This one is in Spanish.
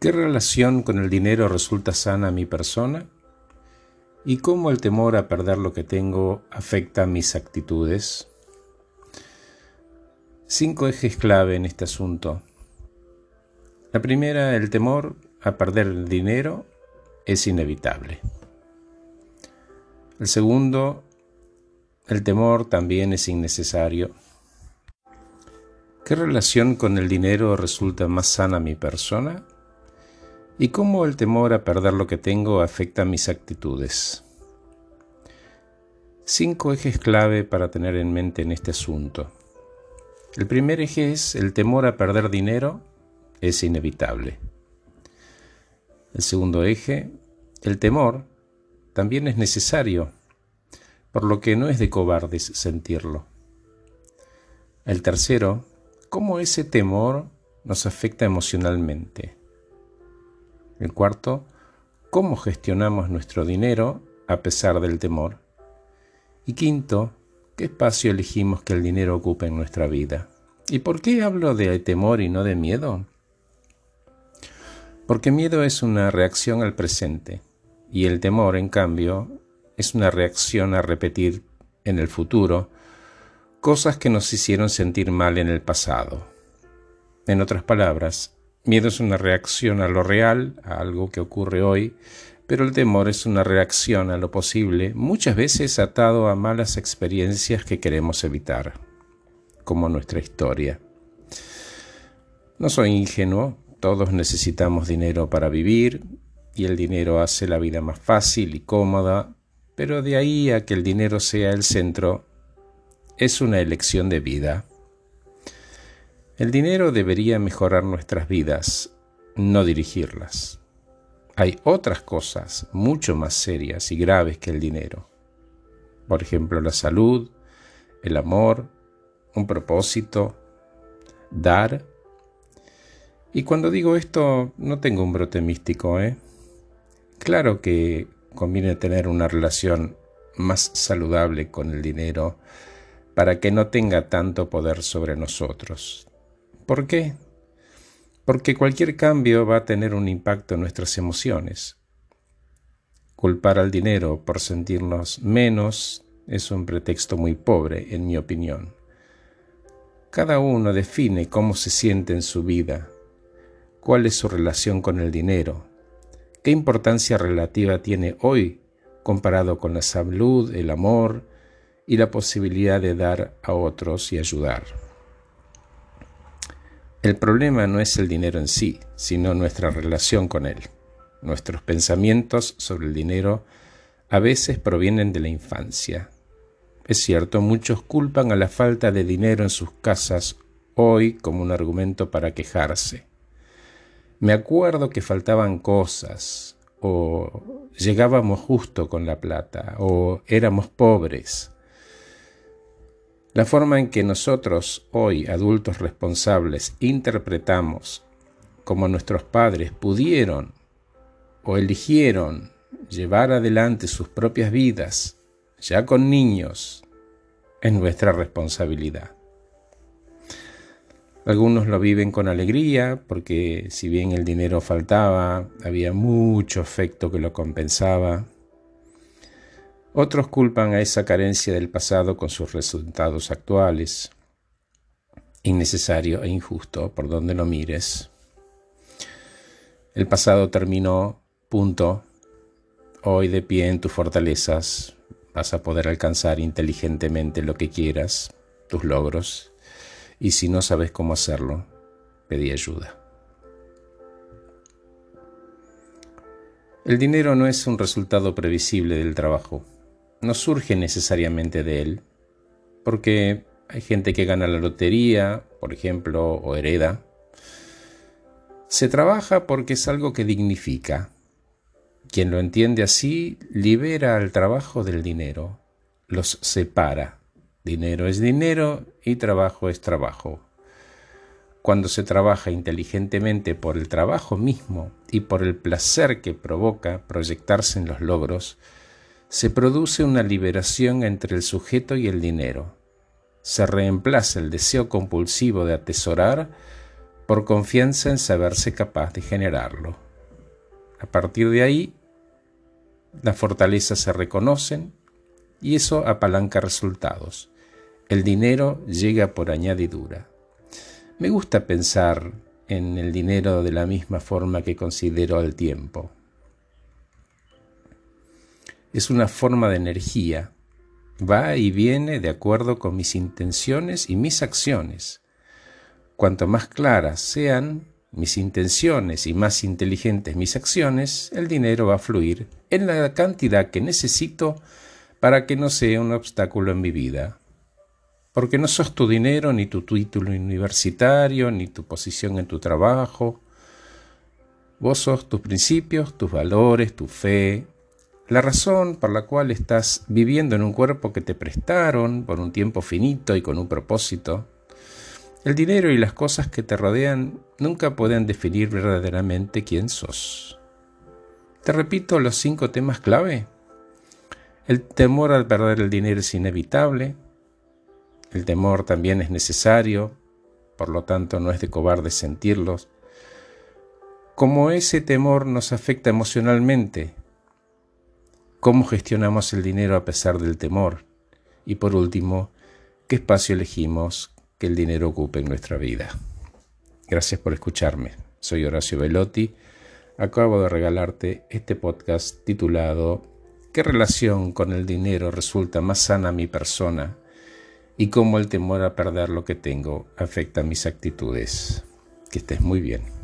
¿Qué relación con el dinero resulta sana a mi persona? ¿Y cómo el temor a perder lo que tengo afecta mis actitudes? Cinco ejes clave en este asunto. La primera, el temor a perder el dinero es inevitable. El segundo, el temor también es innecesario. ¿Qué relación con el dinero resulta más sana a mi persona? Y cómo el temor a perder lo que tengo afecta mis actitudes. Cinco ejes clave para tener en mente en este asunto. El primer eje es el temor a perder dinero es inevitable. El segundo eje, el temor, también es necesario, por lo que no es de cobardes sentirlo. El tercero, cómo ese temor nos afecta emocionalmente. El cuarto, cómo gestionamos nuestro dinero a pesar del temor. Y quinto, qué espacio elegimos que el dinero ocupe en nuestra vida. ¿Y por qué hablo de temor y no de miedo? Porque miedo es una reacción al presente y el temor, en cambio, es una reacción a repetir en el futuro cosas que nos hicieron sentir mal en el pasado. En otras palabras, Miedo es una reacción a lo real, a algo que ocurre hoy, pero el temor es una reacción a lo posible, muchas veces atado a malas experiencias que queremos evitar, como nuestra historia. No soy ingenuo, todos necesitamos dinero para vivir, y el dinero hace la vida más fácil y cómoda, pero de ahí a que el dinero sea el centro, es una elección de vida. El dinero debería mejorar nuestras vidas, no dirigirlas. Hay otras cosas mucho más serias y graves que el dinero. Por ejemplo, la salud, el amor, un propósito, dar. Y cuando digo esto, no tengo un brote místico, ¿eh? Claro que conviene tener una relación más saludable con el dinero para que no tenga tanto poder sobre nosotros. ¿Por qué? Porque cualquier cambio va a tener un impacto en nuestras emociones. Culpar al dinero por sentirnos menos es un pretexto muy pobre, en mi opinión. Cada uno define cómo se siente en su vida, cuál es su relación con el dinero, qué importancia relativa tiene hoy comparado con la salud, el amor y la posibilidad de dar a otros y ayudar. El problema no es el dinero en sí, sino nuestra relación con él. Nuestros pensamientos sobre el dinero a veces provienen de la infancia. Es cierto, muchos culpan a la falta de dinero en sus casas hoy como un argumento para quejarse. Me acuerdo que faltaban cosas, o llegábamos justo con la plata, o éramos pobres. La forma en que nosotros, hoy adultos responsables, interpretamos como nuestros padres pudieron o eligieron llevar adelante sus propias vidas, ya con niños, es nuestra responsabilidad. Algunos lo viven con alegría porque si bien el dinero faltaba, había mucho efecto que lo compensaba. Otros culpan a esa carencia del pasado con sus resultados actuales. Innecesario e injusto por donde lo mires. El pasado terminó, punto. Hoy de pie en tus fortalezas vas a poder alcanzar inteligentemente lo que quieras, tus logros, y si no sabes cómo hacerlo, pedí ayuda. El dinero no es un resultado previsible del trabajo no surge necesariamente de él, porque hay gente que gana la lotería, por ejemplo, o hereda. Se trabaja porque es algo que dignifica. Quien lo entiende así libera al trabajo del dinero, los separa. Dinero es dinero y trabajo es trabajo. Cuando se trabaja inteligentemente por el trabajo mismo y por el placer que provoca proyectarse en los logros, se produce una liberación entre el sujeto y el dinero. Se reemplaza el deseo compulsivo de atesorar por confianza en saberse capaz de generarlo. A partir de ahí, las fortalezas se reconocen y eso apalanca resultados. El dinero llega por añadidura. Me gusta pensar en el dinero de la misma forma que considero al tiempo. Es una forma de energía. Va y viene de acuerdo con mis intenciones y mis acciones. Cuanto más claras sean mis intenciones y más inteligentes mis acciones, el dinero va a fluir en la cantidad que necesito para que no sea un obstáculo en mi vida. Porque no sos tu dinero, ni tu título universitario, ni tu posición en tu trabajo. Vos sos tus principios, tus valores, tu fe, la razón por la cual estás viviendo en un cuerpo que te prestaron por un tiempo finito y con un propósito. El dinero y las cosas que te rodean nunca pueden definir verdaderamente quién sos. Te repito los cinco temas clave. El temor al perder el dinero es inevitable. El temor también es necesario, por lo tanto no es de cobarde sentirlos. Como ese temor nos afecta emocionalmente, cómo gestionamos el dinero a pesar del temor y por último, qué espacio elegimos que el dinero ocupe en nuestra vida. Gracias por escucharme. Soy Horacio Velotti. Acabo de regalarte este podcast titulado ¿Qué relación con el dinero resulta más sana a mi persona? y cómo el temor a perder lo que tengo afecta mis actitudes. Que estés muy bien.